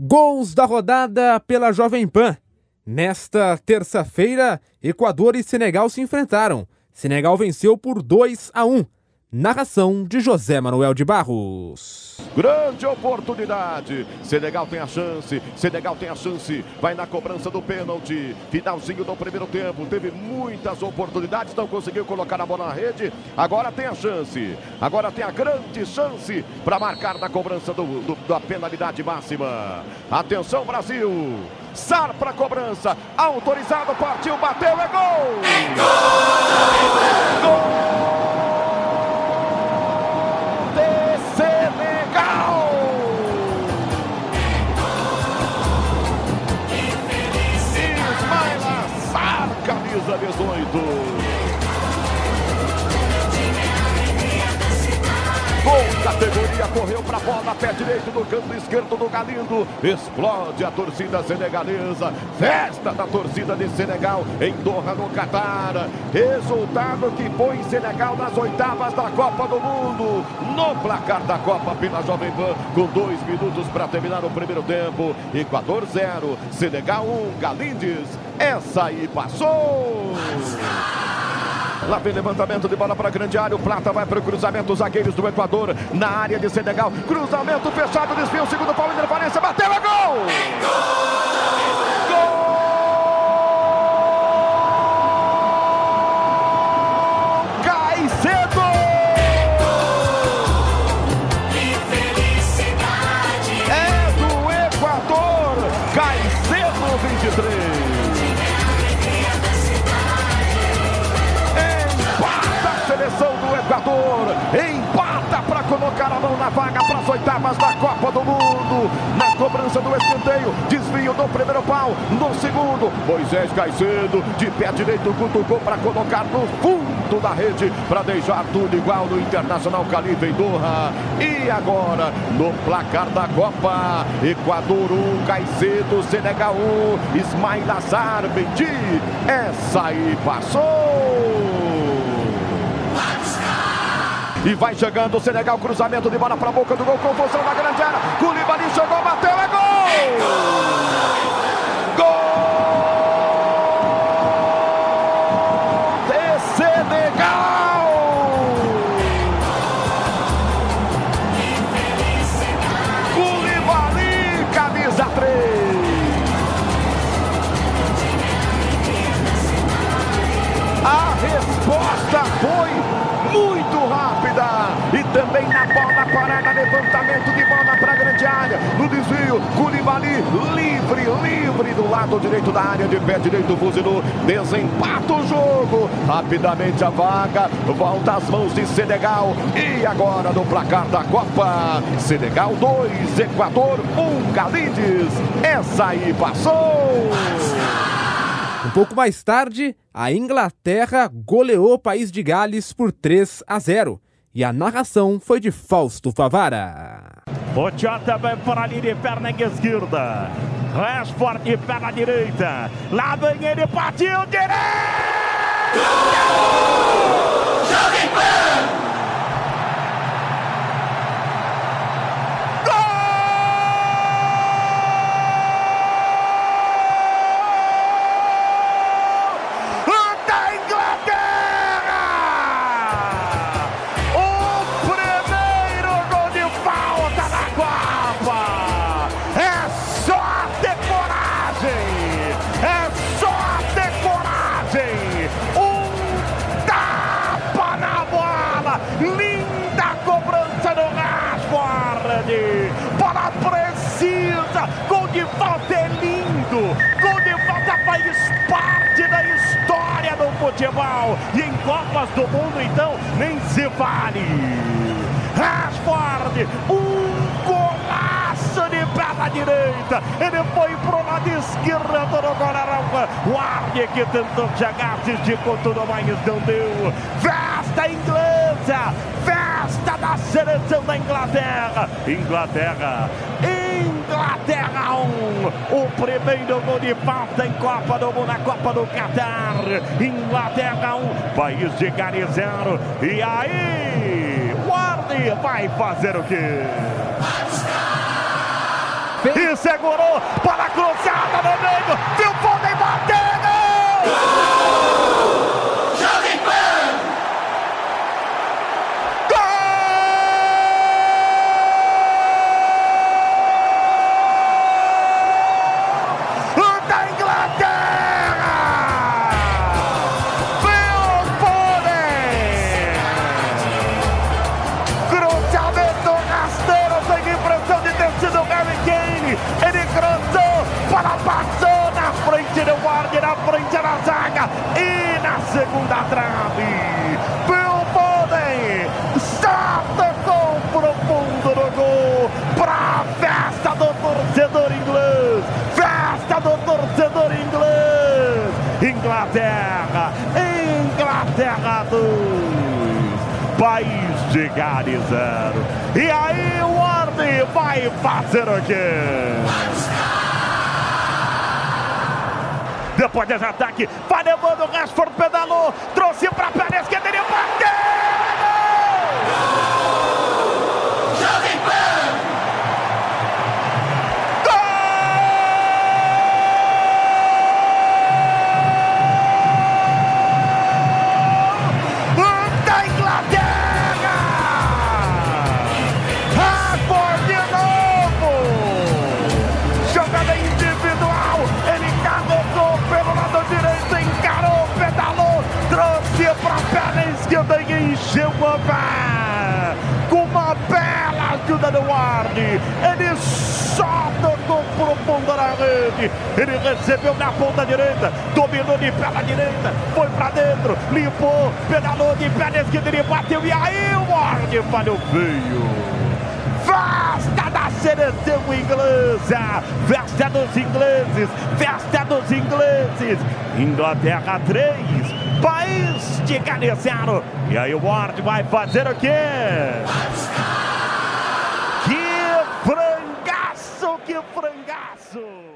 Gols da rodada pela Jovem Pan. Nesta terça-feira, Equador e Senegal se enfrentaram. Senegal venceu por 2 a 1. Narração de José Manuel de Barros. Grande oportunidade. Senegal tem a chance. Senegal tem a chance. Vai na cobrança do pênalti. Finalzinho do primeiro tempo. Teve muitas oportunidades. Não conseguiu colocar a bola na rede. Agora tem a chance. Agora tem a grande chance para marcar na cobrança do, do, da penalidade máxima. Atenção, Brasil. Sar para cobrança. Autorizado. Partiu. Bateu. É gol. Gol. gol. Categoria, correu para a bola, pé direito do canto esquerdo do Galindo. Explode a torcida senegalesa. Festa da torcida de Senegal em Doha, no Catar. Resultado que põe Senegal nas oitavas da Copa do Mundo. No placar da Copa pela Jovem Pan, com dois minutos para terminar o primeiro tempo. Equador 0, Senegal 1, um, Galindes. Essa aí passou. Lá vem levantamento de bola para a grande área. O Plata vai para o cruzamento. Os zagueiros do Equador na área de Senegal. Cruzamento fechado, desvio. Segundo pau, interferência. Bateu, é gol! Gol! É Empata para colocar a mão na vaga para as oitavas da Copa do Mundo. Na cobrança do escanteio, desvio do primeiro pau, no segundo, Moisés Caicedo de pé direito cutucou para colocar no fundo da rede para deixar tudo igual no Internacional Calife em Doha. E agora, no placar da Copa, Equador 1, Caicedo, Senegal 1, Ismail Azar, Mendy. Essa aí passou. E vai chegando o Senegal, cruzamento de bola para a boca do gol, confusão na grande área. Culibali chegou, bola parada, levantamento de bola para a grande área. No desvio, Culibali livre, livre do lado direito da área, de pé direito, fuzilou, desempata o jogo. Rapidamente a vaga, volta às mãos de Senegal. E agora no placar da Copa, Senegal 2, Equador 1, um, Galindes. Essa aí passou. Um pouco mais tarde, a Inglaterra goleou o país de Gales por 3 a 0 e a narração foi de Fausto Favara. Jota vai para ali de perna esquerda. Rashford de perna direita. Lá vem ele, partiu direito! Jovem futebol. E em Copas do Mundo, então, nem se vale. Rashford, um golaço de perna direita. Ele foi pro lado esquerdo do goleirão. O Arne que tentou chegar, se esticou tudo, mas não deu. Festa inglesa, festa da seleção da Inglaterra. Inglaterra, Inglaterra 1. O primeiro gol de falta em Copa do Mundo, na Copa do Catar. Inglaterra 1, país de Gales 0. E aí, Warney vai fazer o quê? segurou, segunda trave. Phil Foden só tocou pro fundo do gol pra festa do torcedor inglês. Festa do torcedor inglês. Inglaterra, Inglaterra 2. País de Gales 0. E aí o Warney vai fazer o quê? Depois desse ataque, vai levando o Rashford, pedalou, trouxe pra perna esquerda, ele! Perna esquerda e encheu o pé! Com uma bela ajuda do Warney, ele só tocou pro fundo da rede, ele recebeu na ponta direita, dominou de perna direita, foi pra dentro, limpou, pedalou de perna esquerda, ele bateu e aí o Warney falhou feio! Festa da seleção inglesa! Festa dos ingleses! Festa dos ingleses! Inglaterra 3, país de 0. E aí o Ward vai fazer o quê? Que frangaço, que frangaço!